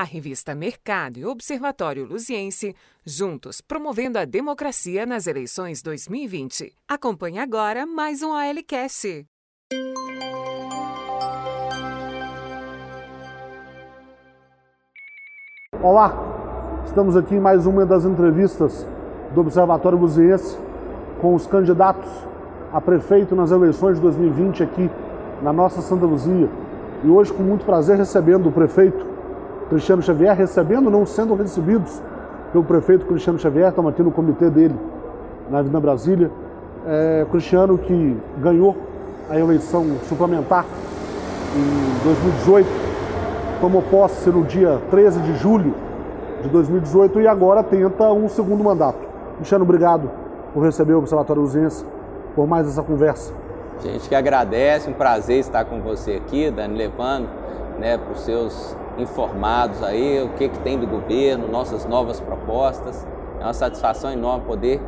A revista Mercado e Observatório Luziense, juntos promovendo a democracia nas eleições 2020. Acompanhe agora mais um ALCast. Olá, estamos aqui em mais uma das entrevistas do Observatório Luziense com os candidatos a prefeito nas eleições de 2020 aqui na nossa Santa Luzia. E hoje, com muito prazer, recebendo o prefeito Cristiano Xavier, recebendo, não sendo recebidos pelo prefeito Cristiano Xavier, estamos aqui no comitê dele na Avenida Brasília. É, Cristiano que ganhou a eleição suplementar em 2018, tomou posse no dia 13 de julho de 2018 e agora tenta um segundo mandato. Cristiano, obrigado por receber o Observatório Luzense, por mais essa conversa. Gente que agradece, um prazer estar com você aqui, Dani, levando né, para os seus informados aí, o que, que tem do governo, nossas novas propostas. É uma satisfação enorme poder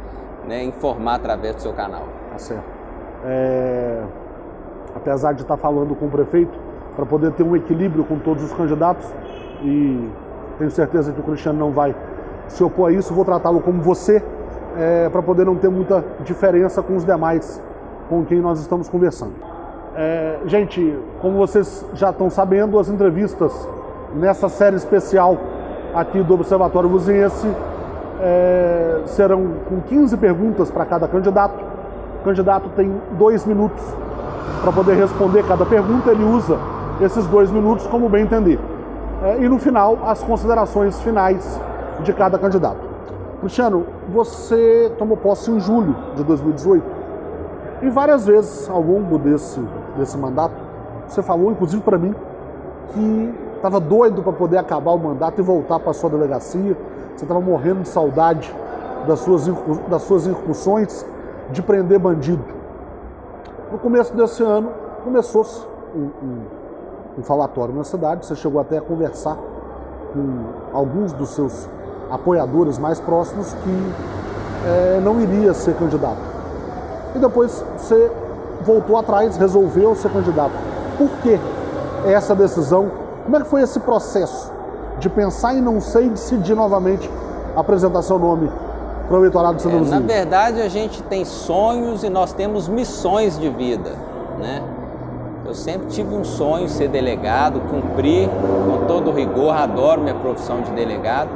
né, informar através do seu canal. Tá certo. É... Apesar de estar falando com o prefeito, para poder ter um equilíbrio com todos os candidatos, e tenho certeza que o Cristiano não vai se opor a isso, vou tratá-lo como você, é, para poder não ter muita diferença com os demais com quem nós estamos conversando. É, gente, como vocês já estão sabendo, as entrevistas nessa série especial aqui do Observatório Luziense é, serão com 15 perguntas para cada candidato. O candidato tem dois minutos para poder responder cada pergunta, ele usa esses dois minutos como bem entender. É, e no final, as considerações finais de cada candidato. Cristiano, você tomou posse em julho de 2018 e várias vezes ao longo desse, desse mandato, você falou, inclusive para mim, que estava doido para poder acabar o mandato e voltar para sua delegacia. Você estava morrendo de saudade das suas, das suas incursões de prender bandido. No começo desse ano, começou-se um, um, um falatório na cidade. Você chegou até a conversar com alguns dos seus apoiadores mais próximos que é, não iria ser candidato. E depois você voltou atrás, resolveu ser candidato. Por que essa decisão como é que foi esse processo de pensar em não sei e decidir novamente apresentar seu nome para o eleitorado de Santa é, Na verdade, a gente tem sonhos e nós temos missões de vida, né? Eu sempre tive um sonho ser delegado, cumprir com todo rigor, adoro minha profissão de delegado.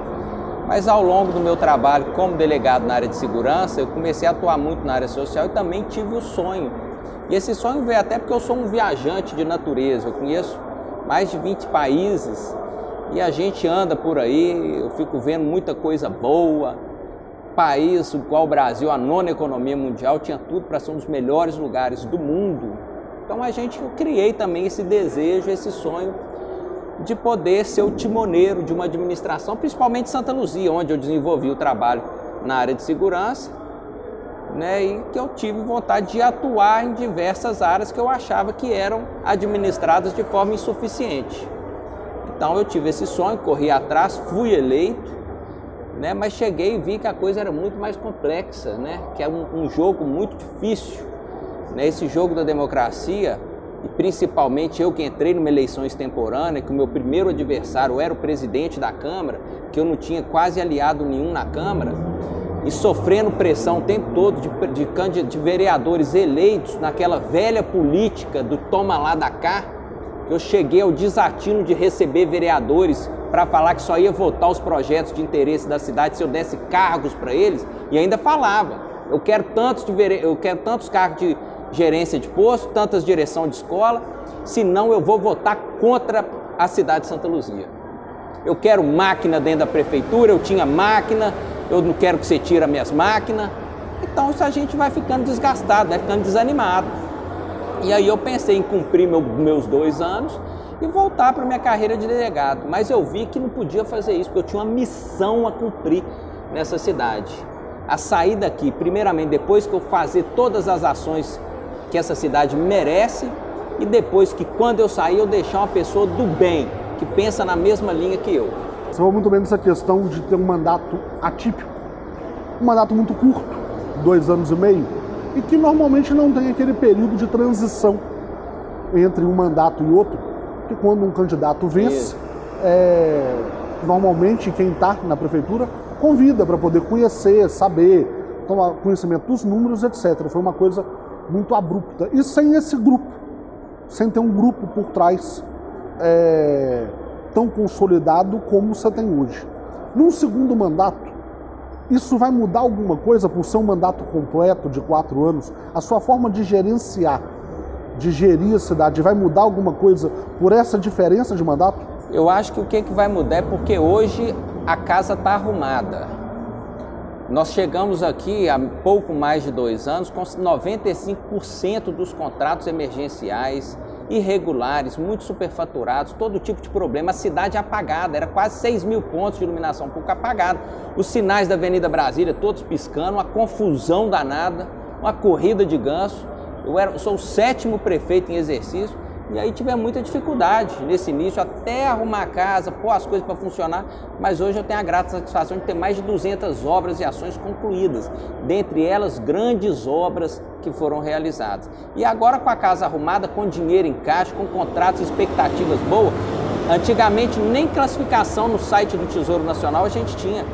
Mas ao longo do meu trabalho como delegado na área de segurança, eu comecei a atuar muito na área social e também tive o sonho. E esse sonho veio até porque eu sou um viajante de natureza. Eu conheço mais de 20 países e a gente anda por aí, eu fico vendo muita coisa boa. País igual o Brasil, a nona economia mundial, tinha tudo para ser um dos melhores lugares do mundo. Então a gente eu criei também esse desejo, esse sonho de poder ser o timoneiro de uma administração, principalmente Santa Luzia, onde eu desenvolvi o trabalho na área de segurança né, e que eu tive vontade de atuar em diversas áreas que eu achava que eram administradas de forma insuficiente. Então eu tive esse sonho, corri atrás, fui eleito, né, mas cheguei e vi que a coisa era muito mais complexa, né, que é um, um jogo muito difícil. Né, esse jogo da democracia, e principalmente eu que entrei numa eleição extemporânea, que o meu primeiro adversário era o presidente da Câmara, que eu não tinha quase aliado nenhum na Câmara, e sofrendo pressão o tempo todo de, de, de vereadores eleitos naquela velha política do toma lá da cá, eu cheguei ao desatino de receber vereadores para falar que só ia votar os projetos de interesse da cidade se eu desse cargos para eles e ainda falava. Eu quero tantos de vere... eu quero tantos cargos de gerência de posto, tantas direção de escola, senão eu vou votar contra a cidade de Santa Luzia. Eu quero máquina dentro da prefeitura, eu tinha máquina, eu não quero que você tire minhas máquinas. Então isso a gente vai ficando desgastado, vai ficando desanimado. E aí eu pensei em cumprir meu, meus dois anos e voltar para minha carreira de delegado. Mas eu vi que não podia fazer isso, porque eu tinha uma missão a cumprir nessa cidade. A sair daqui, primeiramente, depois que eu fazer todas as ações que essa cidade merece, e depois que quando eu sair eu deixar uma pessoa do bem, que pensa na mesma linha que eu. Você falou muito bem dessa questão de ter um mandato atípico, um mandato muito curto, dois anos e meio, e que normalmente não tem aquele período de transição entre um mandato e outro, que quando um candidato vence, é, normalmente quem está na prefeitura convida para poder conhecer, saber, tomar conhecimento dos números, etc. Foi uma coisa muito abrupta. E sem esse grupo, sem ter um grupo por trás é, tão consolidado como você tem hoje. Num segundo mandato, isso vai mudar alguma coisa por ser um mandato completo de quatro anos? A sua forma de gerenciar, de gerir a cidade, vai mudar alguma coisa por essa diferença de mandato? Eu acho que o que, que vai mudar é porque hoje a casa está arrumada. Nós chegamos aqui há pouco mais de dois anos com 95% dos contratos emergenciais irregulares, muito superfaturados, todo tipo de problema. A cidade apagada, era quase 6 mil pontos de iluminação pública apagada. Os sinais da Avenida Brasília todos piscando, uma confusão danada, uma corrida de ganso. Eu, era, sou o sétimo prefeito em exercício e aí tive muita dificuldade nesse início, até arrumar a casa, pôr as coisas para funcionar, mas hoje eu tenho a grata satisfação de ter mais de 200 obras e ações concluídas, dentre elas grandes obras que foram realizadas. E agora com a casa arrumada, com dinheiro em caixa, com contratos e expectativas boas, antigamente nem classificação no site do Tesouro Nacional a gente tinha.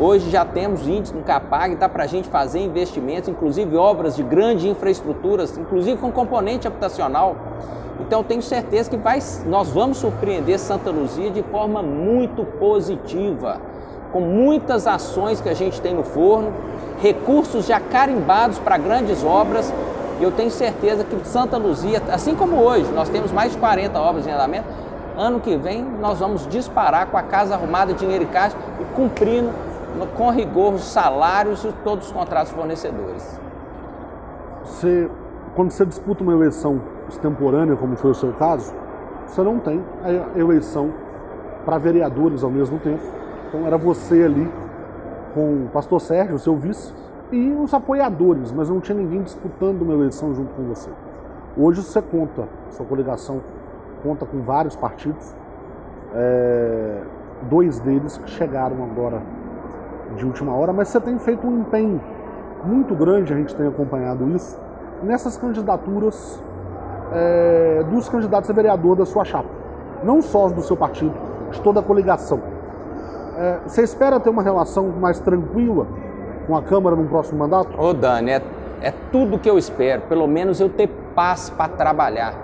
Hoje já temos índice no Capag, dá para a gente fazer investimentos, inclusive obras de grandes infraestruturas, inclusive com componente habitacional. Então tenho certeza que vai, nós vamos surpreender Santa Luzia de forma muito positiva, com muitas ações que a gente tem no forno, recursos já carimbados para grandes obras. Eu tenho certeza que Santa Luzia, assim como hoje, nós temos mais de 40 obras em andamento, ano que vem nós vamos disparar com a casa arrumada, dinheiro e caixa e cumprindo com rigor os salários e todos os contratos fornecedores. Você, quando você disputa uma eleição extemporânea, como foi o seu caso, você não tem a eleição para vereadores ao mesmo tempo. Então era você ali com o pastor Sérgio, seu vice, e os apoiadores, mas não tinha ninguém disputando uma eleição junto com você. Hoje você conta, sua coligação conta com vários partidos, é, dois deles que chegaram agora de última hora, mas você tem feito um empenho muito grande, a gente tem acompanhado isso, nessas candidaturas é, dos candidatos a vereador da sua chapa. Não só do seu partido, de toda a coligação. É, você espera ter uma relação mais tranquila com a Câmara no próximo mandato? Ô Dani, é, é tudo que eu espero, pelo menos eu ter paz para trabalhar.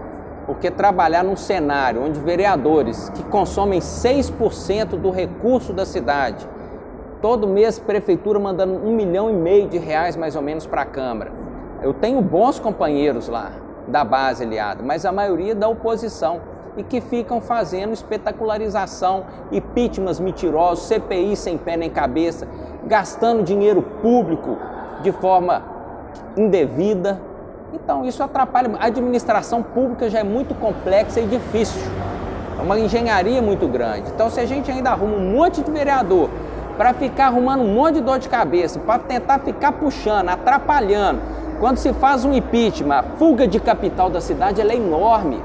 Porque trabalhar num cenário onde vereadores que consomem 6% do recurso da cidade, todo mês prefeitura mandando um milhão e meio de reais mais ou menos para a Câmara. Eu tenho bons companheiros lá, da base aliada, mas a maioria da oposição e que ficam fazendo espetacularização, impeachments mentirosos, CPI sem pé nem cabeça, gastando dinheiro público de forma indevida. Então isso atrapalha. A administração pública já é muito complexa e difícil. É uma engenharia muito grande. Então se a gente ainda arruma um monte de vereador para ficar arrumando um monte de dor de cabeça, para tentar ficar puxando, atrapalhando, quando se faz um impeachment, a fuga de capital da cidade é enorme.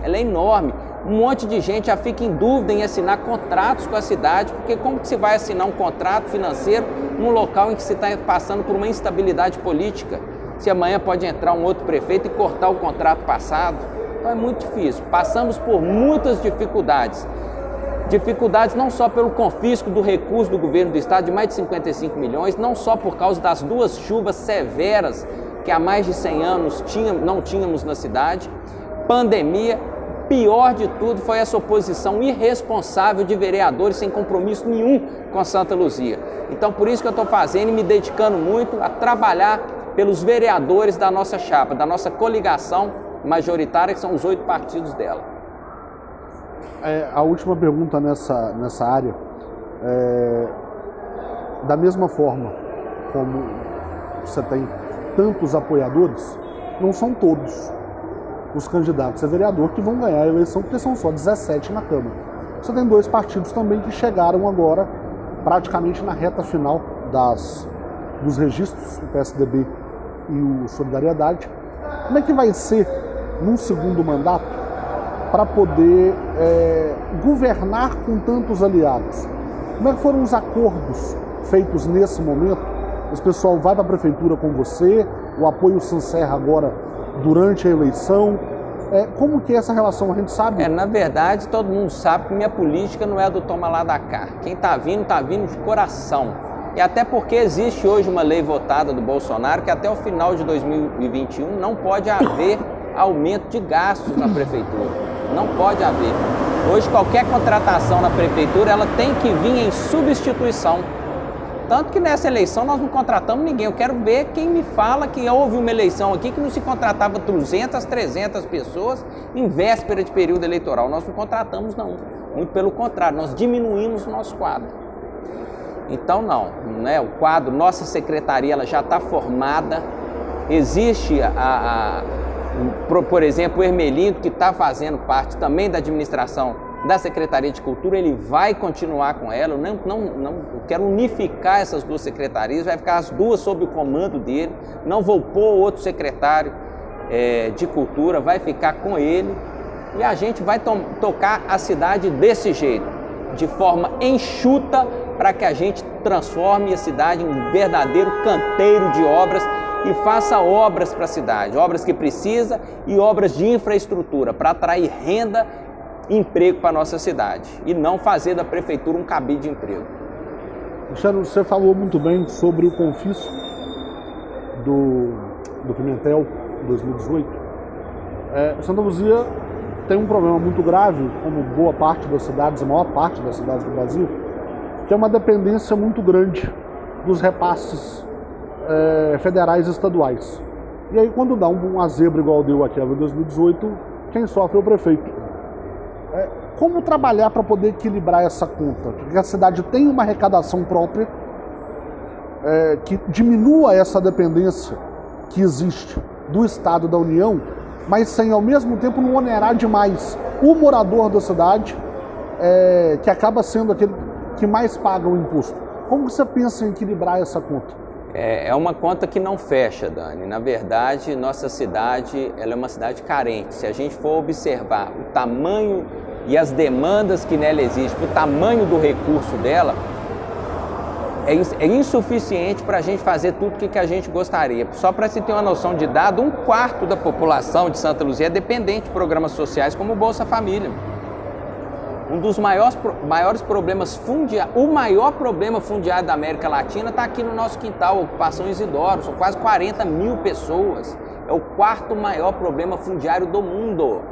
Ela é enorme. Um monte de gente já fica em dúvida em assinar contratos com a cidade, porque como que se vai assinar um contrato financeiro num local em que se está passando por uma instabilidade política? Se amanhã pode entrar um outro prefeito e cortar o contrato passado? Então é muito difícil. Passamos por muitas dificuldades. Dificuldades não só pelo confisco do recurso do governo do estado de mais de 55 milhões, não só por causa das duas chuvas severas que há mais de 100 anos não tínhamos na cidade, pandemia, pior de tudo foi essa oposição irresponsável de vereadores sem compromisso nenhum com a Santa Luzia. Então, por isso que eu estou fazendo e me dedicando muito a trabalhar pelos vereadores da nossa chapa, da nossa coligação majoritária, que são os oito partidos dela. É, a última pergunta nessa, nessa área. É, da mesma forma como você tem tantos apoiadores, não são todos os candidatos a vereador que vão ganhar a eleição, porque são só 17 na Câmara. Você tem dois partidos também que chegaram agora praticamente na reta final das, dos registros, o PSDB e o Solidariedade. Como é que vai ser, num segundo mandato, para poder é, governar com tantos aliados? Como é que foram os acordos feitos nesse momento esse pessoal vai para a prefeitura com você, o apoio se encerra agora durante a eleição. É, como que é essa relação? A gente sabe? É, na verdade, todo mundo sabe que minha política não é do toma lá da cá. Quem está vindo, está vindo de coração. E até porque existe hoje uma lei votada do Bolsonaro que até o final de 2021 não pode haver aumento de gastos na prefeitura. Não pode haver. Hoje qualquer contratação na prefeitura ela tem que vir em substituição. Tanto que nessa eleição nós não contratamos ninguém. Eu quero ver quem me fala que houve uma eleição aqui que não se contratava 200, 300 pessoas em véspera de período eleitoral. Nós não contratamos, não. Muito pelo contrário, nós diminuímos o nosso quadro. Então, não. Né? O quadro, nossa secretaria, ela já está formada. Existe, a, a, por exemplo, o Ermelindo, que está fazendo parte também da administração da Secretaria de Cultura, ele vai continuar com ela. Não, não, não quero unificar essas duas secretarias, vai ficar as duas sob o comando dele. Não vou pôr outro secretário é, de Cultura, vai ficar com ele. E a gente vai to tocar a cidade desse jeito, de forma enxuta, para que a gente transforme a cidade em um verdadeiro canteiro de obras e faça obras para a cidade, obras que precisa e obras de infraestrutura para atrair renda emprego para a nossa cidade e não fazer da prefeitura um cabide de emprego. Cristiano, você falou muito bem sobre o confisco do, do Pimentel 2018. É, Santa Luzia tem um problema muito grave, como boa parte das cidades, a maior parte das cidades do Brasil, que é uma dependência muito grande dos repasses é, federais e estaduais. E aí, quando dá um, uma zebra igual deu aquela em 2018, quem sofre é o prefeito. Como trabalhar para poder equilibrar essa conta? Que a cidade tem uma arrecadação própria, é, que diminua essa dependência que existe do Estado da União, mas sem ao mesmo tempo não onerar demais o morador da cidade, é, que acaba sendo aquele que mais paga o imposto. Como você pensa em equilibrar essa conta? É, é uma conta que não fecha, Dani. Na verdade, nossa cidade ela é uma cidade carente. Se a gente for observar o tamanho e as demandas que nela existem, o tamanho do recurso dela, é, é insuficiente para a gente fazer tudo o que a gente gostaria. Só para se ter uma noção de dado, um quarto da população de Santa Luzia é dependente de programas sociais como o Bolsa Família. Um dos maiores, maiores problemas fundiários, o maior problema fundiário da América Latina está aqui no nosso quintal, ocupação Isidoro, são quase 40 mil pessoas. É o quarto maior problema fundiário do mundo.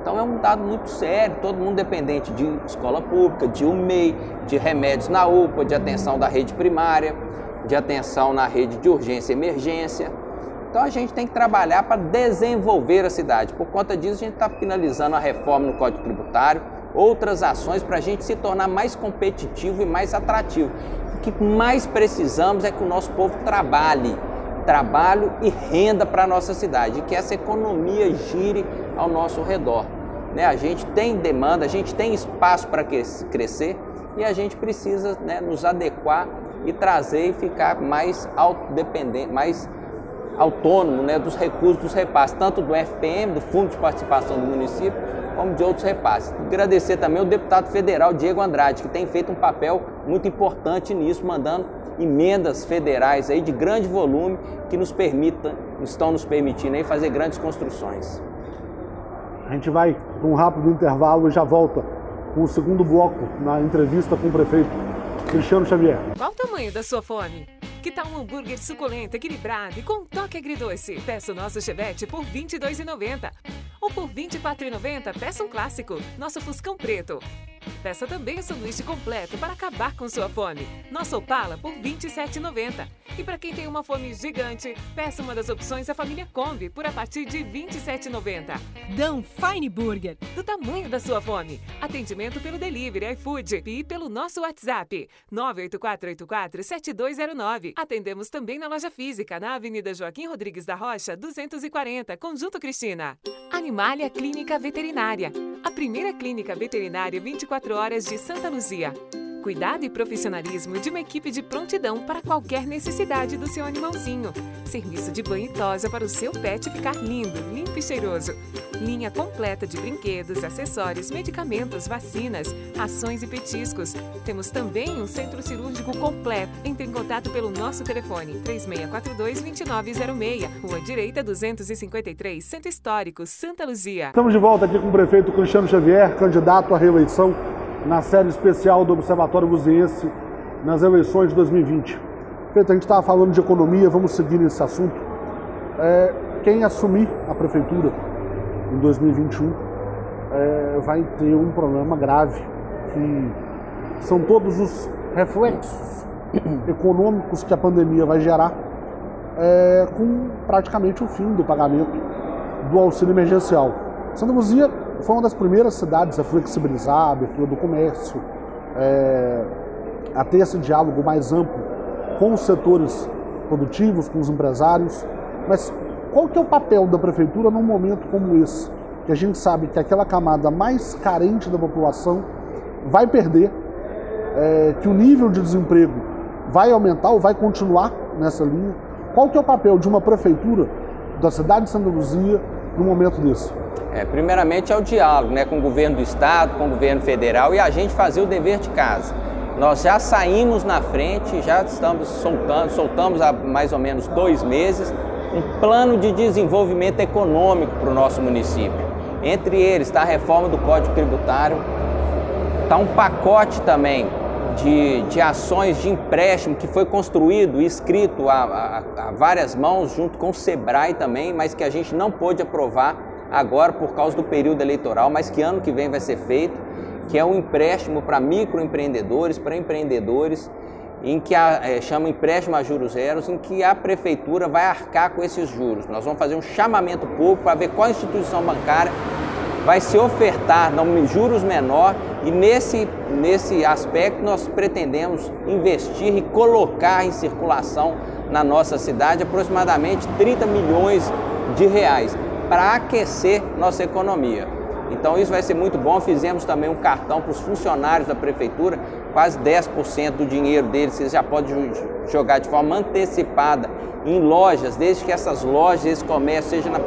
Então é um dado muito sério, todo mundo dependente de escola pública, de UMEI, de remédios na UPA, de atenção da rede primária, de atenção na rede de urgência e emergência. Então a gente tem que trabalhar para desenvolver a cidade. Por conta disso, a gente está finalizando a reforma no Código Tributário, outras ações para a gente se tornar mais competitivo e mais atrativo. O que mais precisamos é que o nosso povo trabalhe, trabalho e renda para a nossa cidade, que essa economia gire ao nosso redor. Né? A gente tem demanda, a gente tem espaço para crescer e a gente precisa né, nos adequar e trazer e ficar mais autodependente, mais autônomo né, dos recursos dos repasses, tanto do FPM, do Fundo de Participação do Município, como de outros repasses. Agradecer também o deputado federal Diego Andrade, que tem feito um papel muito importante nisso, mandando emendas federais aí de grande volume que nos permita, estão nos permitindo aí fazer grandes construções. A gente vai para um rápido intervalo e já volta com o segundo bloco na entrevista com o prefeito Cristiano Xavier. Qual o tamanho da sua fome? Que tal um hambúrguer suculento, equilibrado e com um toque agridoce? Peça o nosso chevette por R$ 22,90. Ou por R$ 24,90, peça um clássico, nosso Fuscão Preto. Peça também o sanduíche completo para acabar com sua fome. Nosso Opala por R$ 27,90. E para quem tem uma fome gigante, peça uma das opções da família Kombi por a partir de R$ 27,90. Dão Fine Burger. Do tamanho da sua fome. Atendimento pelo delivery iFood e pelo nosso WhatsApp 984847209. Atendemos também na loja física na Avenida Joaquim Rodrigues da Rocha, 240, Conjunto Cristina. Animalia Clínica Veterinária. A primeira clínica veterinária 24 horas de Santa Luzia. Cuidado e profissionalismo de uma equipe de prontidão para qualquer necessidade do seu animalzinho. Serviço de banho e tosa para o seu pet ficar lindo, limpo e cheiroso. Linha completa de brinquedos, acessórios, medicamentos, vacinas, rações e petiscos. Temos também um centro cirúrgico completo. Entre em contato pelo nosso telefone 3642-2906, Rua Direita 253, Centro Histórico, Santa Luzia. Estamos de volta aqui com o prefeito Cristiano Xavier, candidato à reeleição na série especial do Observatório Buziense nas eleições de 2020. Prefeito, a gente estava falando de economia, vamos seguir nesse assunto. É, quem assumir a prefeitura em 2021 é, vai ter um problema grave, que são todos os reflexos econômicos que a pandemia vai gerar, é, com praticamente o fim do pagamento do auxílio emergencial. Santa Luzia foi uma das primeiras cidades a flexibilizar a abertura do comércio, é, a ter esse diálogo mais amplo com os setores produtivos, com os empresários. Mas qual que é o papel da prefeitura num momento como esse? Que a gente sabe que aquela camada mais carente da população vai perder, é, que o nível de desemprego vai aumentar ou vai continuar nessa linha. Qual que é o papel de uma prefeitura da cidade de Santa Luzia num momento desse? É, primeiramente é o diálogo né, com o governo do estado, com o governo federal e a gente fazer o dever de casa. Nós já saímos na frente, já estamos soltando, soltamos há mais ou menos dois meses um plano de desenvolvimento econômico para o nosso município. Entre eles está a reforma do Código Tributário, está um pacote também de, de ações de empréstimo que foi construído e escrito a, a, a várias mãos junto com o SEBRAE também, mas que a gente não pôde aprovar agora por causa do período eleitoral, mas que ano que vem vai ser feito, que é um empréstimo para microempreendedores, para empreendedores, em que a, é, chama empréstimo a juros zeros, em que a prefeitura vai arcar com esses juros. Nós vamos fazer um chamamento público para ver qual instituição bancária vai se ofertar não, juros menor e nesse, nesse aspecto nós pretendemos investir e colocar em circulação na nossa cidade aproximadamente 30 milhões de reais para aquecer nossa economia. Então isso vai ser muito bom. Fizemos também um cartão para os funcionários da prefeitura, quase 10% do dinheiro deles vocês já podem jogar de forma antecipada em lojas, desde que essas lojas, esse comércio seja na,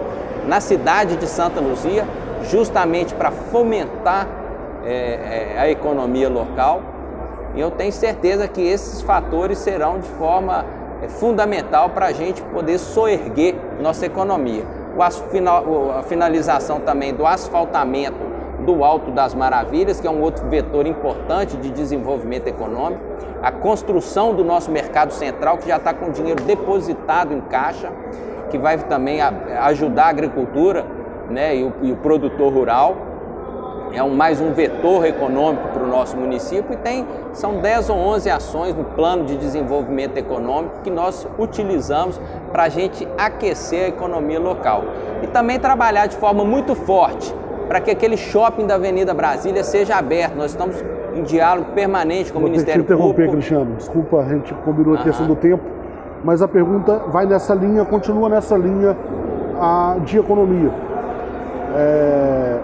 na cidade de Santa Luzia justamente para fomentar é, é, a economia local. E eu tenho certeza que esses fatores serão de forma é, fundamental para a gente poder soerguer nossa economia. O, a finalização também do asfaltamento do Alto das Maravilhas, que é um outro vetor importante de desenvolvimento econômico, a construção do nosso mercado central, que já está com dinheiro depositado em caixa, que vai também ajudar a agricultura né, e, o, e o produtor rural. É um, mais um vetor econômico para o nosso município e tem, são 10 ou 11 ações no plano de desenvolvimento econômico que nós utilizamos para a gente aquecer a economia local. E também trabalhar de forma muito forte para que aquele shopping da Avenida Brasília seja aberto. Nós estamos em diálogo permanente com Vou o Ministério Público. Vou interromper, Cristiano. Desculpa, a gente combinou a questão do tempo, mas a pergunta vai nessa linha, continua nessa linha a, de economia. É,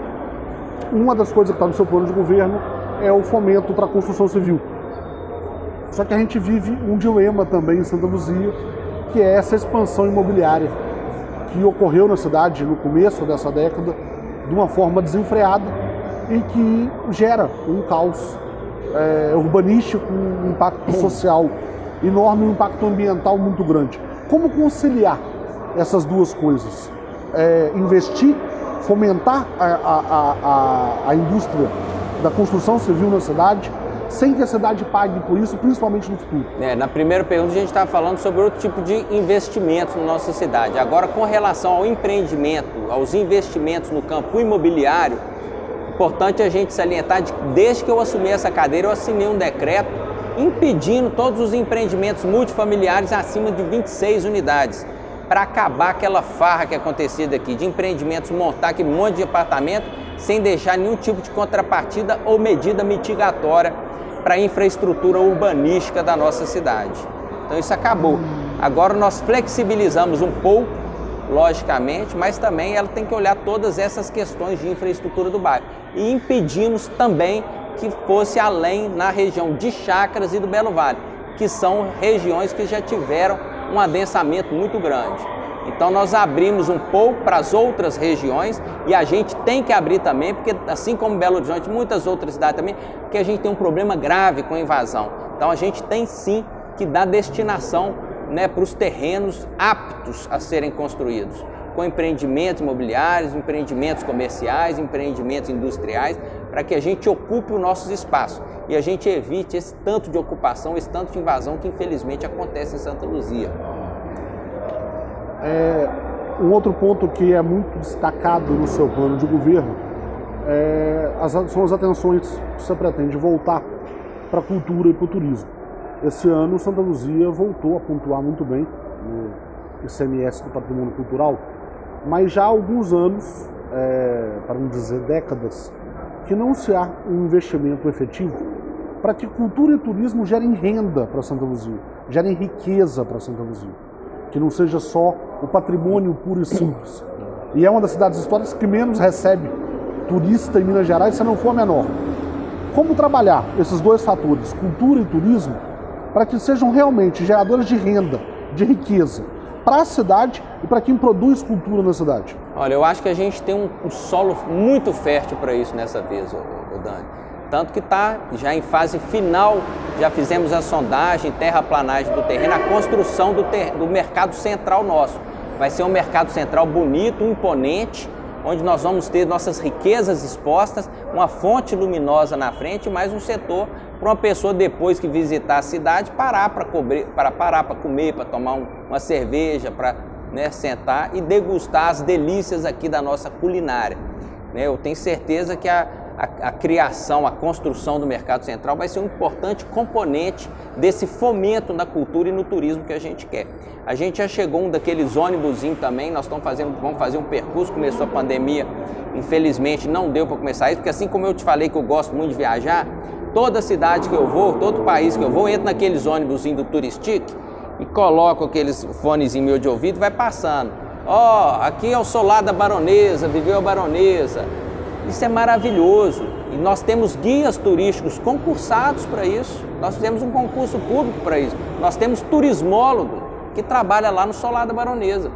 uma das coisas que está no seu plano de governo é o fomento para a construção civil. Só que a gente vive um dilema também em Santa Luzia, que é essa expansão imobiliária que ocorreu na cidade no começo dessa década de uma forma desenfreada e que gera um caos é, urbanístico, um impacto social enorme, um impacto ambiental muito grande. Como conciliar essas duas coisas? É, investir fomentar a, a, a, a indústria da construção civil na cidade, sem que a cidade pague por isso, principalmente no futuro. É, na primeira pergunta a gente estava falando sobre outro tipo de investimentos na nossa cidade. Agora, com relação ao empreendimento, aos investimentos no campo imobiliário, importante a gente salientar de desde que eu assumi essa cadeira, eu assinei um decreto impedindo todos os empreendimentos multifamiliares acima de 26 unidades para acabar aquela farra que acontecia daqui, de empreendimentos montar aquele monte de apartamento sem deixar nenhum tipo de contrapartida ou medida mitigatória para a infraestrutura urbanística da nossa cidade. Então isso acabou. Agora nós flexibilizamos um pouco, logicamente, mas também ela tem que olhar todas essas questões de infraestrutura do bairro. E impedimos também que fosse além na região de Chácaras e do Belo Vale, que são regiões que já tiveram um adensamento muito grande. Então nós abrimos um pouco para as outras regiões e a gente tem que abrir também, porque assim como Belo Horizonte, muitas outras cidades também, porque a gente tem um problema grave com a invasão. Então a gente tem sim que dar destinação né, para os terrenos aptos a serem construídos, com empreendimentos imobiliários, empreendimentos comerciais, empreendimentos industriais, para que a gente ocupe os nossos espaços e a gente evite esse tanto de ocupação, esse tanto de invasão que infelizmente acontece em Santa Luzia. É, um outro ponto que é muito destacado no seu plano de governo é, as, são as atenções que você pretende voltar para a cultura e para o turismo. Esse ano, Santa Luzia voltou a pontuar muito bem no ICMS do Patrimônio Cultural, mas já há alguns anos, é, para não dizer décadas, que não se há um investimento efetivo para que cultura e turismo gerem renda para Santa Luzia, gerem riqueza para Santa Luzia, que não seja só o patrimônio puro e simples. E é uma das cidades históricas que menos recebe turista em Minas Gerais, se não for a menor. Como trabalhar esses dois fatores, cultura e turismo, para que sejam realmente geradores de renda, de riqueza, para a cidade e para quem produz cultura na cidade? Olha, eu acho que a gente tem um, um solo muito fértil para isso nessa vez, o Dani. Tanto que está já em fase final, já fizemos a sondagem, terraplanagem do terreno, a construção do, ter, do mercado central nosso. Vai ser um mercado central bonito, imponente, onde nós vamos ter nossas riquezas expostas, uma fonte luminosa na frente, mais um setor para uma pessoa depois que visitar a cidade parar para comer, para parar para comer, para tomar um, uma cerveja, para né, sentar e degustar as delícias aqui da nossa culinária. Né, eu tenho certeza que a, a, a, criação, a construção do mercado central vai ser um importante componente desse fomento na cultura e no turismo que a gente quer. A gente já chegou um daqueles ônibus também, nós estamos fazendo, vamos fazer um percurso, começou a pandemia, infelizmente não deu para começar isso, porque assim como eu te falei que eu gosto muito de viajar, Toda cidade que eu vou, todo país que eu vou, entro naqueles ônibus do Turistic e coloco aqueles fones em meu de ouvido e vai passando. Ó, oh, aqui é o solar da baronesa, viveu a baronesa. Isso é maravilhoso. E nós temos guias turísticos concursados para isso. Nós fizemos um concurso público para isso. Nós temos turismólogo que trabalha lá no solar da baronesa.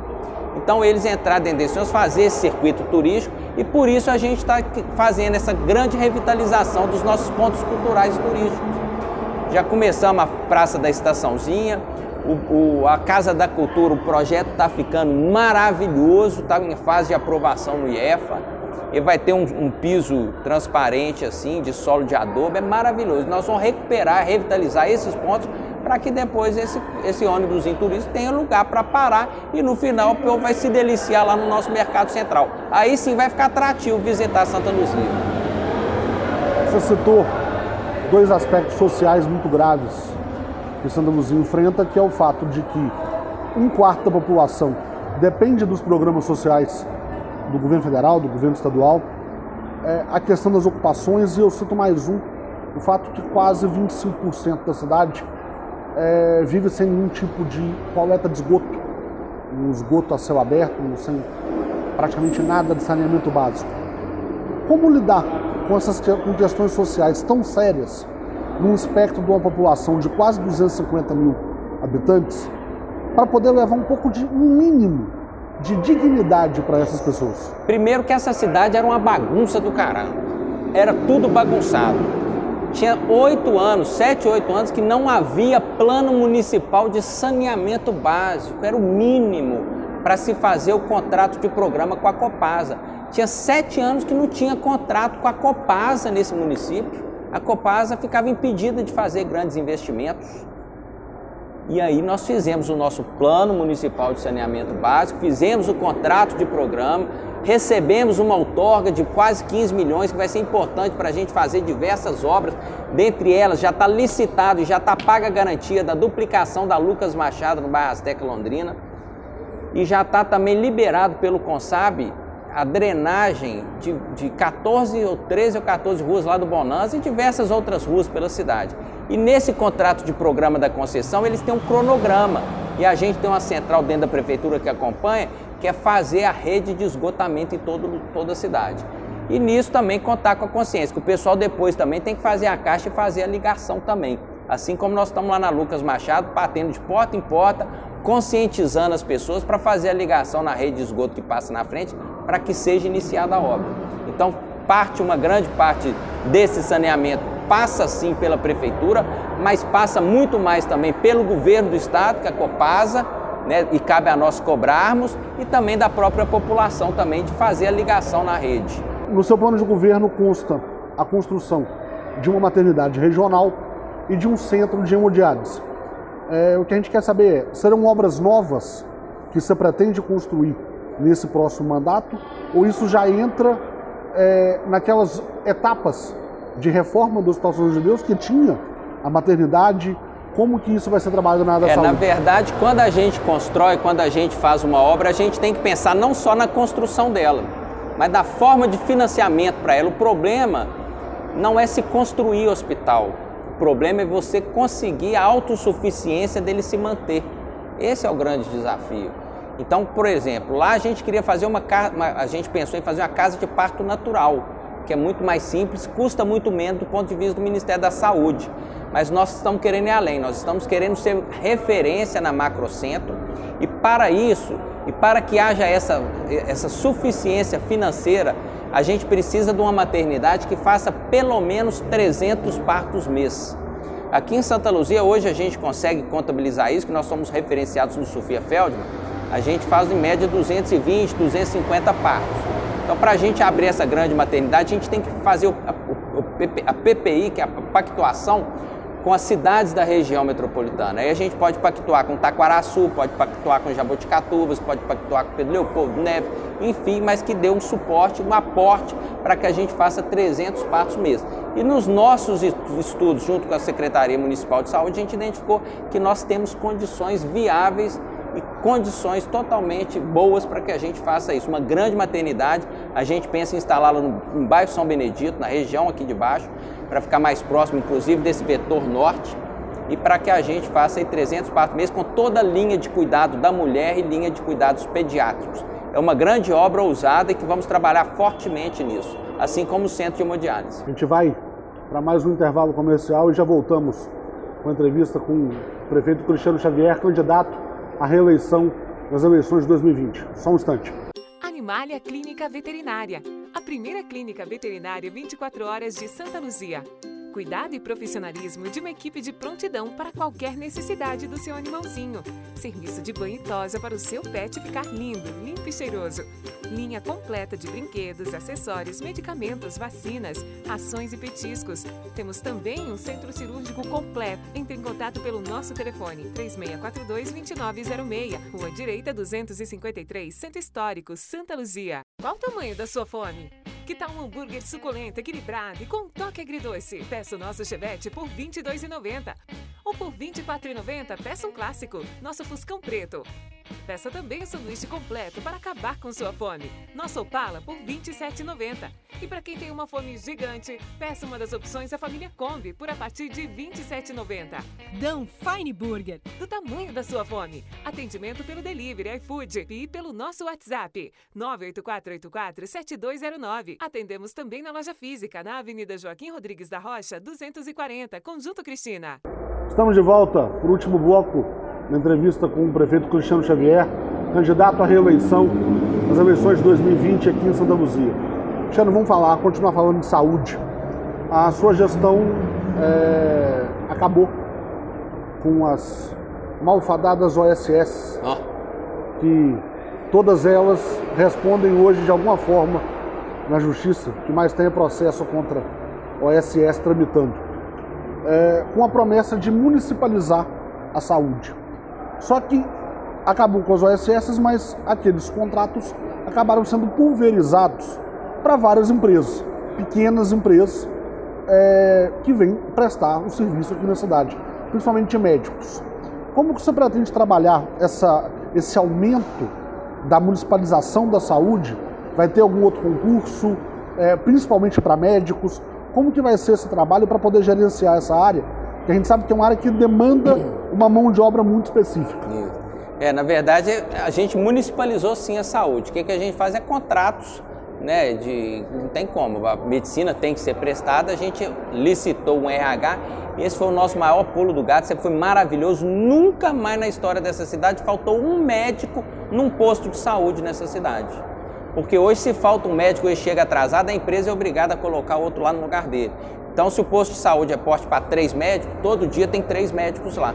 Então eles entraram dentro desse fazer esse circuito turístico e por isso a gente está fazendo essa grande revitalização dos nossos pontos culturais e turísticos. Já começamos a Praça da Estaçãozinha, o, o, a Casa da Cultura, o projeto está ficando maravilhoso, está em fase de aprovação no IEFA. Ele vai ter um, um, piso transparente assim, de solo de adobe, é maravilhoso. Nós vamos recuperar, revitalizar esses pontos para que depois esse, esse ônibus em turismo tenha lugar para parar e no final o povo vai se deliciar lá no nosso mercado central. Aí sim vai ficar atrativo visitar Santa Luzia. Você citou dois aspectos sociais muito graves que Santa Luzia enfrenta, que é o fato de que um quarto da população depende dos programas sociais do governo federal, do governo estadual, é a questão das ocupações, e eu cito mais um, o fato que quase 25% da cidade é, vive sem nenhum tipo de coleta de esgoto, um esgoto a céu aberto, sem praticamente nada de saneamento básico. Como lidar com essas questões sociais tão sérias num espectro de uma população de quase 250 mil habitantes para poder levar um pouco de um mínimo de dignidade para essas pessoas? Primeiro que essa cidade era uma bagunça do caramba. Era tudo bagunçado tinha oito anos, sete, oito anos, que não havia plano municipal de saneamento básico, era o mínimo para se fazer o contrato de programa com a Copasa. Tinha sete anos que não tinha contrato com a Copasa nesse município. A Copasa ficava impedida de fazer grandes investimentos. E aí nós fizemos o nosso plano municipal de saneamento básico, fizemos o contrato de programa, recebemos uma outorga de quase 15 milhões, que vai ser importante para a gente fazer diversas obras. Dentre elas, já está licitado e já está paga a garantia da duplicação da Lucas Machado no bairro Azteca Londrina. E já está também liberado pelo Consab a drenagem de, de 14 ou 13 ou 14 ruas lá do Bonanza e diversas outras ruas pela cidade. E nesse contrato de programa da concessão, eles têm um cronograma. E a gente tem uma central dentro da prefeitura que acompanha, que é fazer a rede de esgotamento em todo, toda a cidade. E nisso também contar com a consciência, que o pessoal depois também tem que fazer a caixa e fazer a ligação também. Assim como nós estamos lá na Lucas Machado, batendo de porta em porta, conscientizando as pessoas para fazer a ligação na rede de esgoto que passa na frente, para que seja iniciada a obra. Então, parte, uma grande parte desse saneamento passa sim pela prefeitura, mas passa muito mais também pelo governo do estado, que é a Copasa, né, e cabe a nós cobrarmos, e também da própria população também de fazer a ligação na rede. No seu plano de governo consta a construção de uma maternidade regional e de um centro de hemodiálise. É, o que a gente quer saber é, serão obras novas que você pretende construir nesse próximo mandato ou isso já entra é, naquelas etapas de reforma do Hospital São de Deus que tinha a maternidade, como que isso vai ser trabalhado na área da é, saúde? Na verdade, quando a gente constrói, quando a gente faz uma obra, a gente tem que pensar não só na construção dela, mas da forma de financiamento para ela. O problema não é se construir hospital, o problema é você conseguir a autossuficiência dele se manter. Esse é o grande desafio. Então, por exemplo, lá a gente queria fazer uma, uma a gente pensou em fazer uma casa de parto natural, que é muito mais simples, custa muito menos do ponto de vista do Ministério da Saúde. Mas nós estamos querendo ir além, nós estamos querendo ser referência na macrocentro e para isso, e para que haja essa, essa suficiência financeira, a gente precisa de uma maternidade que faça pelo menos 300 partos mês. Aqui em Santa Luzia, hoje a gente consegue contabilizar isso, que nós somos referenciados no Sofia Feldman, a gente faz em média 220, 250 partos. Então, para a gente abrir essa grande maternidade, a gente tem que fazer o, a, o, a PPI, que é a pactuação, com as cidades da região metropolitana. Aí a gente pode pactuar com Taquaraçu, pode pactuar com Jaboticatubas, pode pactuar com Pedro Leopoldo Neves, enfim, mas que dê um suporte, um aporte para que a gente faça 300 partos mês. E nos nossos estudos, junto com a Secretaria Municipal de Saúde, a gente identificou que nós temos condições viáveis condições totalmente boas para que a gente faça isso. Uma grande maternidade, a gente pensa em instalá-la no, no bairro São Benedito, na região aqui de baixo, para ficar mais próximo, inclusive, desse vetor norte e para que a gente faça aí 300 partos mês com toda a linha de cuidado da mulher e linha de cuidados pediátricos. É uma grande obra ousada e que vamos trabalhar fortemente nisso, assim como o centro de hemodiálise. A gente vai para mais um intervalo comercial e já voltamos com a entrevista com o prefeito Cristiano Xavier, candidato à reeleição nas eleições de 2020. Só um instante. Animalia Clínica Veterinária, a primeira clínica veterinária 24 horas de Santa Luzia. Cuidado e profissionalismo de uma equipe de prontidão para qualquer necessidade do seu animalzinho. Serviço de banho e tosa para o seu pet ficar lindo, limpo e cheiroso. Linha completa de brinquedos, acessórios, medicamentos, vacinas, rações e petiscos. Temos também um centro cirúrgico completo. Entre em contato pelo nosso telefone 3642-2906, Rua Direita 253, Centro Histórico, Santa Luzia. Qual o tamanho da sua fome? Que tal um hambúrguer suculento, equilibrado e com um toque agridoce? Peça o nosso chevette por R$ 22,90. Ou por R$ 24,90, peça um clássico, nosso Fuscão Preto. Peça também o sanduíche completo para acabar com sua fome. Nosso Opala por R$ 27,90. E para quem tem uma fome gigante, peça uma das opções da família Kombi por a partir de R$ 27,90. Dan Fine Burger. Do tamanho da sua fome. Atendimento pelo delivery, iFood e pelo nosso WhatsApp 984847209. Atendemos também na loja física, na Avenida Joaquim Rodrigues da Rocha, 240, Conjunto Cristina. Estamos de volta para o último bloco na entrevista com o prefeito Cristiano Xavier, candidato à reeleição nas eleições de 2020 aqui em Santa Luzia. Cristiano, vamos falar, continuar falando de saúde. A sua gestão é, acabou com as malfadadas OSS, Ó, que todas elas respondem hoje de alguma forma na justiça, que mais tem é processo contra OSS tramitando, é, com a promessa de municipalizar a saúde. Só que acabou com as OSS, mas aqueles contratos acabaram sendo pulverizados para várias empresas, pequenas empresas é, que vêm prestar o serviço aqui na cidade, principalmente médicos. Como que você pretende trabalhar essa, esse aumento da municipalização da saúde? Vai ter algum outro concurso, é, principalmente para médicos? Como que vai ser esse trabalho para poder gerenciar essa área? Que a gente sabe que é uma área que demanda uma mão de obra muito específica. É, na verdade, a gente municipalizou sim a saúde. O que, que a gente faz é contratos né, de, não tem como, a medicina tem que ser prestada, a gente licitou um RH, esse foi o nosso maior pulo do gato, sempre foi maravilhoso, nunca mais na história dessa cidade faltou um médico num posto de saúde nessa cidade. Porque hoje se falta um médico e chega atrasado, a empresa é obrigada a colocar outro lá no lugar dele. Então se o posto de saúde é porte para três médicos, todo dia tem três médicos lá.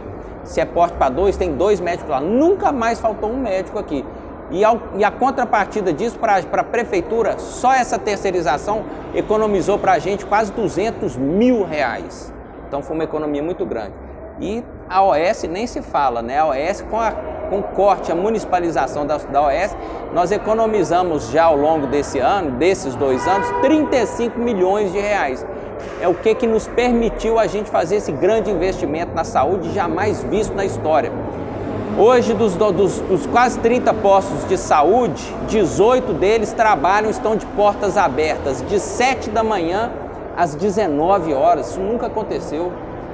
Se é porte para dois, tem dois médicos lá. Nunca mais faltou um médico aqui. E, ao, e a contrapartida disso para a prefeitura, só essa terceirização economizou para a gente quase 200 mil reais. Então foi uma economia muito grande. E a OS nem se fala, né? A OS com, a, com corte, a municipalização da, da OS, nós economizamos já ao longo desse ano, desses dois anos, 35 milhões de reais. É o que, que nos permitiu a gente fazer esse grande investimento na saúde jamais visto na história. Hoje, dos, dos, dos, quase 30 postos de saúde, 18 deles trabalham, estão de portas abertas, de 7 da manhã às 19 horas. Isso nunca aconteceu.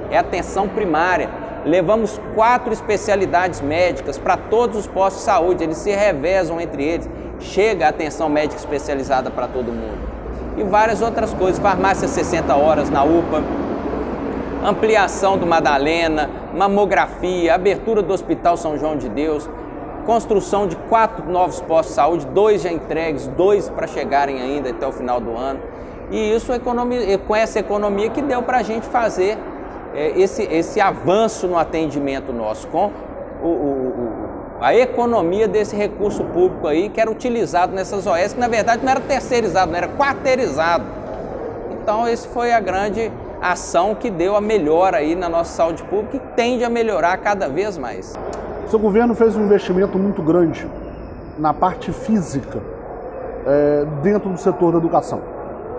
É atenção primária. Levamos quatro especialidades médicas para todos os postos de saúde, eles se revezam entre eles. Chega a atenção médica especializada para todo mundo. E várias outras coisas, farmácia 60 horas na UPA, ampliação do Madalena, mamografia, abertura do Hospital São João de Deus, construção de quatro novos postos de saúde, dois já entregues, dois para chegarem ainda até o final do ano. E isso com essa economia que deu para a gente fazer é, esse, esse avanço no atendimento nosso, com o, o, a economia desse recurso público aí que era utilizado nessas OS, que na verdade não era terceirizado, não era quarteirizado. Então, esse foi a grande ação que deu a melhora aí na nossa saúde pública e tende a melhorar cada vez mais. O seu governo fez um investimento muito grande na parte física é, dentro do setor da educação.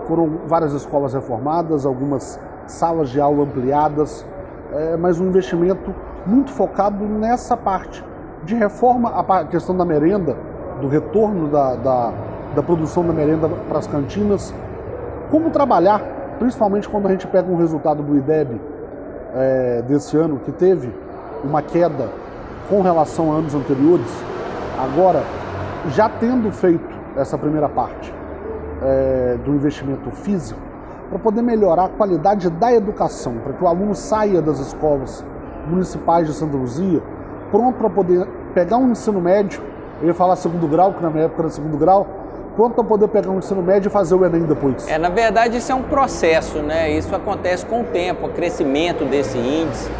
Foram várias escolas reformadas, algumas salas de aula ampliadas, é, mas um investimento muito focado nessa parte de reforma, a questão da merenda, do retorno da, da, da produção da merenda para as cantinas. Como trabalhar principalmente quando a gente pega um resultado do IDEB é, desse ano, que teve uma queda com relação a anos anteriores, agora, já tendo feito essa primeira parte é, do investimento físico, para poder melhorar a qualidade da educação, para que o aluno saia das escolas municipais de Santa Luzia pronto para poder pegar um ensino médio, eu ia falar segundo grau, que na minha época era segundo grau, pronto para poder pegar um ensino médio e fazer o Enem depois? É, na verdade, isso é um processo, né? Isso acontece com o tempo, o crescimento desse índice.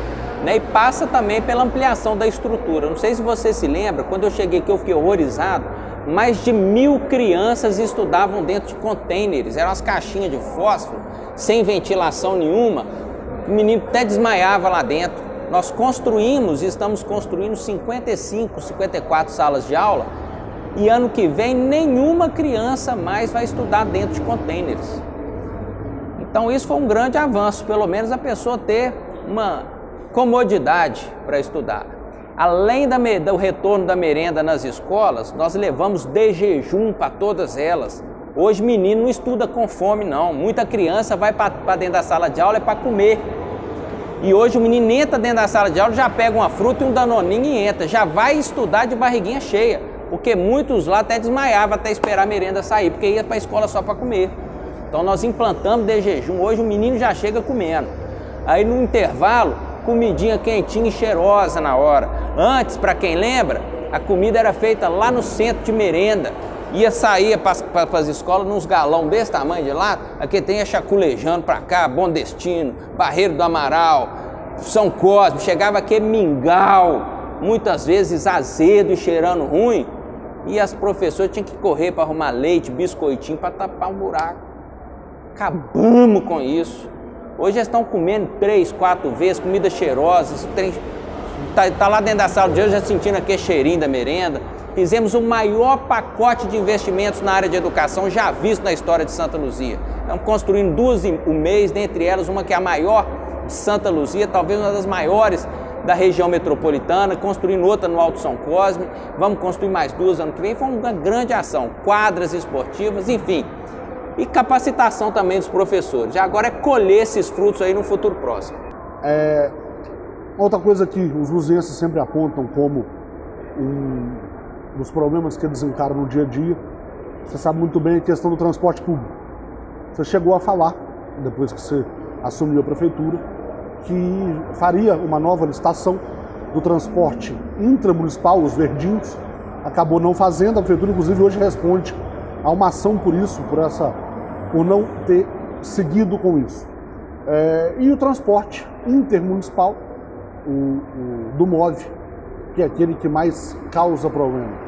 Né? E passa também pela ampliação da estrutura. Não sei se você se lembra, quando eu cheguei aqui eu fiquei horrorizado. Mais de mil crianças estudavam dentro de containers, eram as caixinhas de fósforo, sem ventilação nenhuma. O menino até desmaiava lá dentro. Nós construímos e estamos construindo 55, 54 salas de aula e ano que vem nenhuma criança mais vai estudar dentro de containers. Então isso foi um grande avanço, pelo menos a pessoa ter uma comodidade para estudar. Além da, do retorno da merenda nas escolas, nós levamos de jejum para todas elas. Hoje menino não estuda com fome não, muita criança vai para dentro da sala de aula é para comer. E hoje o menino entra dentro da sala de aula, já pega uma fruta e um danoninho e entra, já vai estudar de barriguinha cheia porque muitos lá até desmaiavam até esperar a merenda sair, porque ia para a escola só para comer. Então nós implantamos de jejum, hoje o menino já chega comendo. Aí no intervalo, comidinha quentinha e cheirosa na hora. Antes, para quem lembra, a comida era feita lá no centro de merenda. Ia sair para as escolas nos galão desse tamanho de lá, aqui tem a chaculejando para cá, Bom Destino, Barreiro do Amaral, São Cosme, chegava aqui mingau, muitas vezes azedo e cheirando ruim e as professoras tinham que correr para arrumar leite, biscoitinho para tapar um buraco. Acabamos com isso. Hoje eles estão comendo três, quatro vezes, comida cheirosa, está tá lá dentro da sala de hoje já sentindo aquele cheirinho da merenda. Fizemos o maior pacote de investimentos na área de educação já visto na história de Santa Luzia. Estamos construindo duas o mês, dentre elas uma que é a maior de Santa Luzia, talvez uma das maiores da região metropolitana, construindo outra no Alto São Cosme, vamos construir mais duas ano que vem. Foi uma grande ação, quadras esportivas, enfim. E capacitação também dos professores. E agora é colher esses frutos aí no futuro próximo. É, outra coisa que os luzienses sempre apontam como um dos problemas que eles encaram no dia a dia Você sabe muito bem a questão do transporte público. Você chegou a falar, depois que você assumiu a prefeitura, que faria uma nova licitação do transporte intramunicipal, os verdinhos, acabou não fazendo, a prefeitura inclusive hoje responde a uma ação por isso, por essa, por não ter seguido com isso. É, e o transporte intermunicipal, o, o, do MOVE, que é aquele que mais causa problema.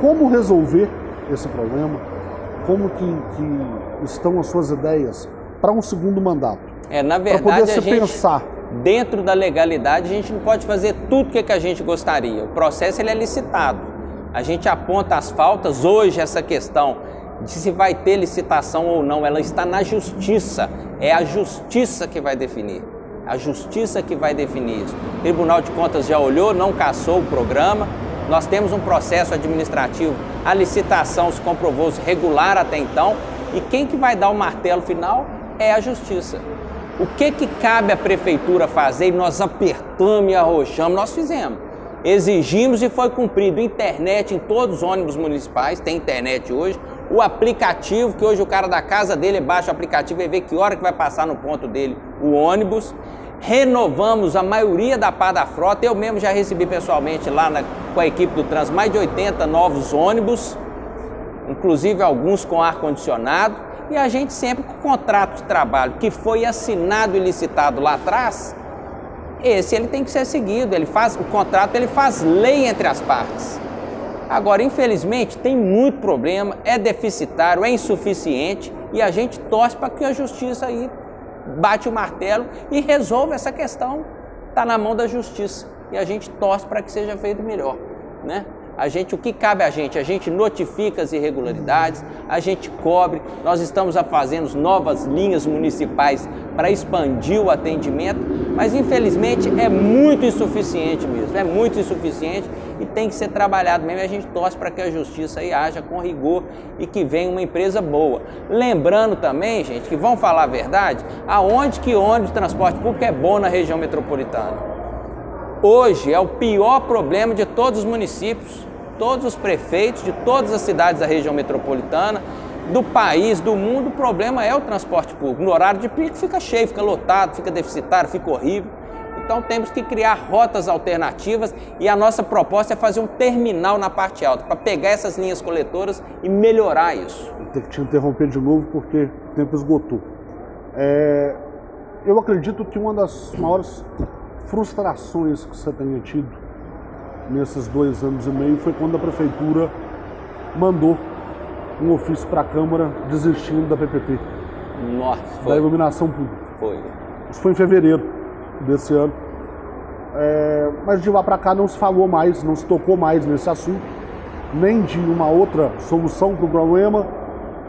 Como resolver esse problema? Como que, que estão as suas ideias para um segundo mandato? É, na verdade, a gente, pensar. dentro da legalidade, a gente não pode fazer tudo o que, que a gente gostaria. O processo ele é licitado. A gente aponta as faltas. Hoje, essa questão de se vai ter licitação ou não, ela está na justiça. É a justiça que vai definir. A justiça que vai definir isso. O Tribunal de Contas já olhou, não cassou o programa. Nós temos um processo administrativo. A licitação se comprovou -se regular até então. E quem que vai dar o martelo final é a justiça. O que, que cabe à prefeitura fazer? E nós apertamos e arrochamos, nós fizemos. Exigimos e foi cumprido. Internet em todos os ônibus municipais, tem internet hoje. O aplicativo, que hoje o cara da casa dele baixa o aplicativo e vê que hora que vai passar no ponto dele o ônibus. Renovamos a maioria da pá da frota. Eu mesmo já recebi pessoalmente lá na, com a equipe do Trans mais de 80 novos ônibus, inclusive alguns com ar-condicionado e a gente sempre com o contrato de trabalho que foi assinado e licitado lá atrás, esse ele tem que ser seguido, ele faz o contrato, ele faz lei entre as partes. Agora, infelizmente, tem muito problema, é deficitário, é insuficiente e a gente torce para que a justiça aí bate o martelo e resolva essa questão. Está na mão da justiça e a gente torce para que seja feito melhor, né? A gente, o que cabe a gente? A gente notifica as irregularidades, a gente cobre. Nós estamos fazendo novas linhas municipais para expandir o atendimento, mas infelizmente é muito insuficiente mesmo, é muito insuficiente e tem que ser trabalhado mesmo. E a gente torce para que a justiça aí haja com rigor e que venha uma empresa boa. Lembrando também, gente, que vão falar a verdade, aonde que ônibus transporte público é bom na região metropolitana hoje é o pior problema de todos os municípios, todos os prefeitos de todas as cidades da região metropolitana, do país, do mundo, o problema é o transporte público. No horário de pico fica cheio, fica lotado, fica deficitário, fica horrível. Então temos que criar rotas alternativas e a nossa proposta é fazer um terminal na parte alta para pegar essas linhas coletoras e melhorar isso. Vou ter que te interromper de novo porque o tempo esgotou. É, eu acredito que uma das maiores frustrações que você tenha tido nesses dois anos e meio foi quando a prefeitura mandou um ofício para a Câmara desistindo da PPP. Nossa, foi. Da iluminação pública. Foi. Isso foi em fevereiro desse ano. É, mas de lá para cá não se falou mais, não se tocou mais nesse assunto, nem de uma outra solução para o problema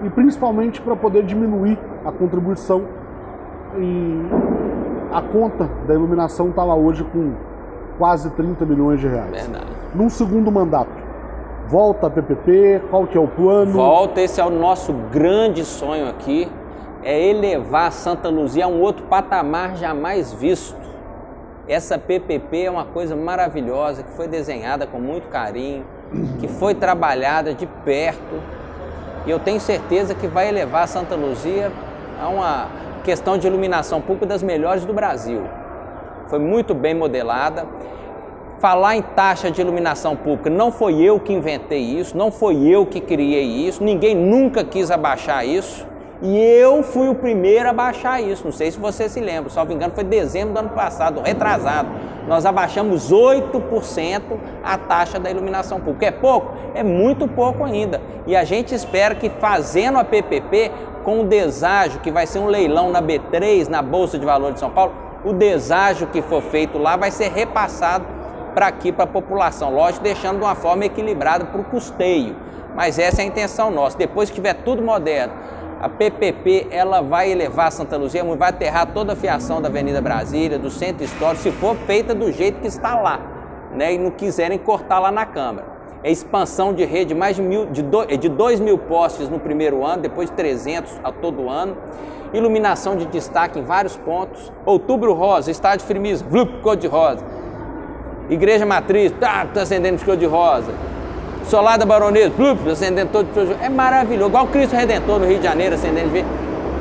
e principalmente para poder diminuir a contribuição e a conta da iluminação está lá hoje com quase 30 milhões de reais. Verdade. Num segundo mandato, volta a PPP, qual que é o plano? Volta, esse é o nosso grande sonho aqui, é elevar Santa Luzia a um outro patamar jamais visto. Essa PPP é uma coisa maravilhosa, que foi desenhada com muito carinho, que foi trabalhada de perto, e eu tenho certeza que vai elevar Santa Luzia a uma questão de iluminação pública das melhores do Brasil. Foi muito bem modelada. Falar em taxa de iluminação pública, não foi eu que inventei isso, não foi eu que criei isso, ninguém nunca quis abaixar isso. E eu fui o primeiro a baixar isso. Não sei se você se lembra, salvo engano, foi dezembro do ano passado, retrasado. Nós abaixamos 8% a taxa da iluminação pública. É pouco? É muito pouco ainda. E a gente espera que fazendo a PPP, com o deságio, que vai ser um leilão na B3, na Bolsa de Valores de São Paulo, o deságio que for feito lá vai ser repassado para aqui, para a população. Lógico, deixando de uma forma equilibrada para o custeio. Mas essa é a intenção nossa. Depois que tiver tudo moderno, a PPP ela vai elevar Santa Luzia, vai aterrar toda a fiação da Avenida Brasília, do centro histórico, se for feita do jeito que está lá, né? E não quiserem cortar lá na Câmara é expansão de rede mais de, mil, de, do, de 2 mil postes no primeiro ano, depois de 300 a todo ano. Iluminação de destaque em vários pontos. Outubro rosa, estádio firmismo, vlup, cor de rosa. Igreja matriz, tá, tá acendendo de cor de rosa. Solar da Baronesa, plup, acendendo todo É maravilhoso, igual o Cristo Redentor no Rio de Janeiro, acendendo de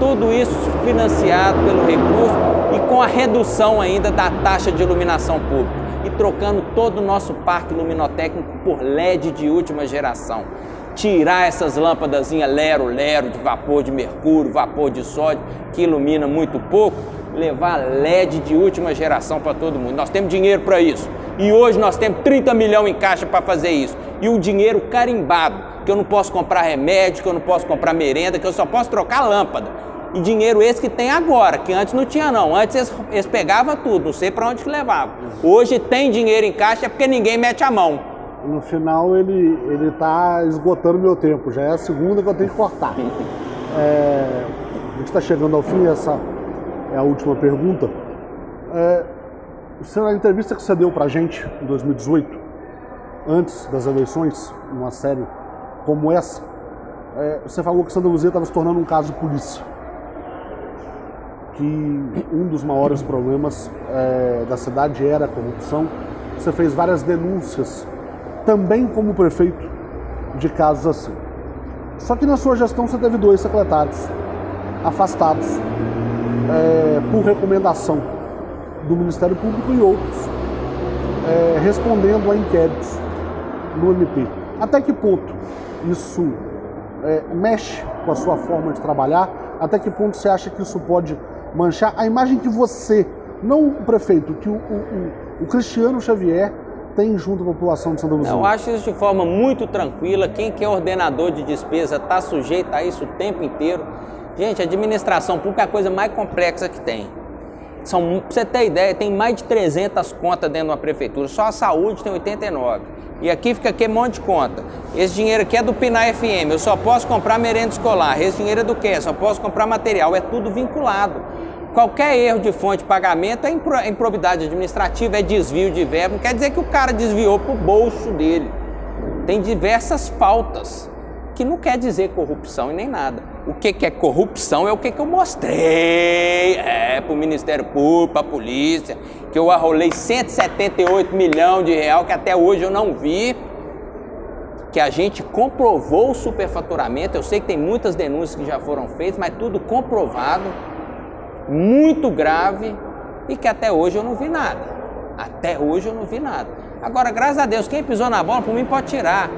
Tudo isso financiado pelo recurso e com a redução ainda da taxa de iluminação pública e trocando todo o nosso parque luminotécnico por LED de última geração. Tirar essas lâmpadas lero-lero de vapor de mercúrio, vapor de sódio, que ilumina muito pouco, levar LED de última geração para todo mundo. Nós temos dinheiro para isso. E hoje nós temos 30 milhões em caixa para fazer isso. E o dinheiro carimbado, que eu não posso comprar remédio, que eu não posso comprar merenda, que eu só posso trocar lâmpada. E dinheiro esse que tem agora, que antes não tinha não. Antes eles, eles pegavam tudo, não sei para onde que levavam. Hoje tem dinheiro em caixa porque ninguém mete a mão. No final ele ele está esgotando meu tempo. Já é a segunda que eu tenho que cortar. É, a gente está chegando ao fim. Essa é a última pergunta. É, na entrevista que você deu para a gente em 2018, antes das eleições, numa série como essa, é, você falou que Santa Luzia estava se tornando um caso de polícia que um dos maiores problemas é, da cidade era a corrupção. Você fez várias denúncias, também como prefeito, de casos assim. Só que na sua gestão você teve dois secretários afastados é, por recomendação do Ministério Público e outros é, respondendo a inquéritos no MP. Até que ponto isso é, mexe com a sua forma de trabalhar? Até que ponto você acha que isso pode manchar a imagem que você, não o prefeito, que o, o, o Cristiano Xavier tem junto à população de Santa Luzia? Eu acho isso de forma muito tranquila. Quem que é ordenador de despesa está sujeito a isso o tempo inteiro. Gente, administração pública é a coisa mais complexa que tem. São, pra você ter ideia, tem mais de 300 contas dentro de uma prefeitura. Só a saúde tem 89. E aqui fica aqui um monte de conta. Esse dinheiro aqui é do Pinar FM. Eu só posso comprar merenda escolar. Esse dinheiro é do quê? Só posso comprar material. É tudo vinculado. Qualquer erro de fonte de pagamento é, é improbidade administrativa, é desvio de verbo. Não quer dizer que o cara desviou para o bolso dele. Tem diversas faltas, que não quer dizer corrupção e nem nada. O que, que é corrupção é o que, que eu mostrei é, para o Ministério Público, para a polícia, que eu arrolei 178 milhões de reais, que até hoje eu não vi que a gente comprovou o superfaturamento. Eu sei que tem muitas denúncias que já foram feitas, mas tudo comprovado muito grave e que até hoje eu não vi nada. Até hoje eu não vi nada. Agora, graças a Deus, quem pisou na bola, por mim pode tirar.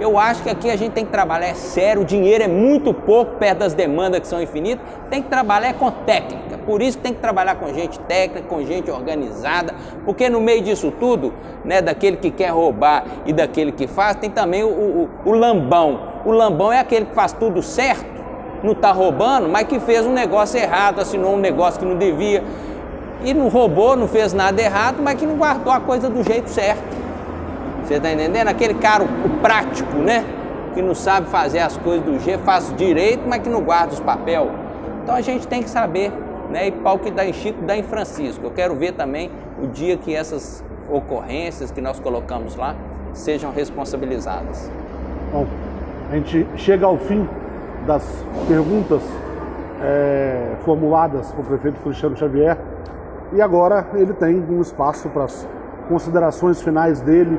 Eu acho que aqui a gente tem que trabalhar é sério, o dinheiro é muito pouco perto das demandas que são infinitas, tem que trabalhar com técnica. Por isso tem que trabalhar com gente técnica, com gente organizada, porque no meio disso tudo, né, daquele que quer roubar e daquele que faz, tem também o, o, o lambão. O lambão é aquele que faz tudo certo não está roubando, mas que fez um negócio errado, assinou um negócio que não devia. E não roubou, não fez nada errado, mas que não guardou a coisa do jeito certo. Você está entendendo? Aquele cara, o prático, né? Que não sabe fazer as coisas do jeito, faz direito, mas que não guarda os papel. Então a gente tem que saber, né? E pau que dá em Chico, dá em Francisco. Eu quero ver também o dia que essas ocorrências que nós colocamos lá sejam responsabilizadas. Bom, a gente chega ao fim das perguntas é, formuladas para o prefeito Cristiano Xavier e agora ele tem um espaço para as considerações finais dele,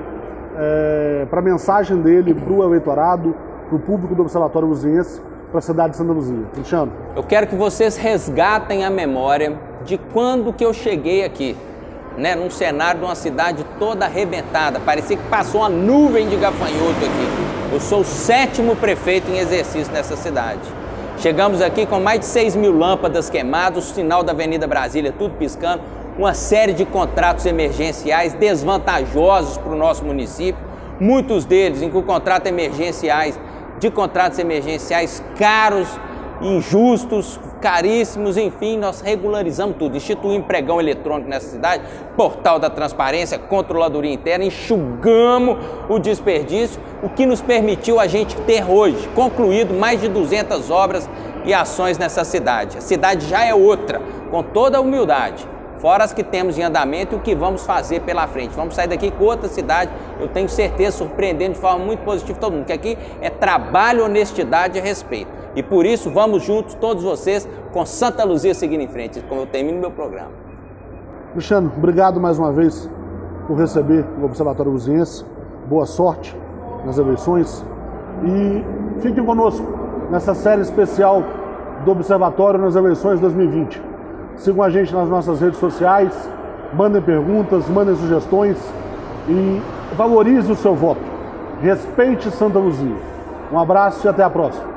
é, para a mensagem dele para o eleitorado, para o público do Observatório Luziense, para a cidade de Santa Luzia. Cristiano. Eu quero que vocês resgatem a memória de quando que eu cheguei aqui, né, num cenário de uma cidade toda arrebentada, parecia que passou uma nuvem de gafanhoto aqui. Eu sou o sétimo prefeito em exercício nessa cidade. Chegamos aqui com mais de 6 mil lâmpadas queimadas, o sinal da Avenida Brasília tudo piscando, uma série de contratos emergenciais desvantajosos para o nosso município, muitos deles, incluindo contratos emergenciais, de contratos emergenciais caros, injustos, caríssimos, enfim, nós regularizamos tudo, instituímos pregão eletrônico nessa cidade, portal da transparência, controladoria interna, enxugamos o desperdício, o que nos permitiu a gente ter hoje concluído mais de 200 obras e ações nessa cidade. A cidade já é outra, com toda a humildade. Fora as que temos em andamento e o que vamos fazer pela frente. Vamos sair daqui com outra cidade, eu tenho certeza, surpreendendo de forma muito positiva todo mundo, que aqui é trabalho, honestidade e respeito. E por isso vamos juntos, todos vocês, com Santa Luzia seguindo em frente, como eu termino meu programa. Luciano, obrigado mais uma vez por receber o Observatório Luziense. Boa sorte. nas eleições. E fiquem conosco nessa série especial do Observatório nas eleições 2020. Sigam a gente nas nossas redes sociais, mandem perguntas, mandem sugestões e valorize o seu voto. Respeite Santa Luzia. Um abraço e até a próxima.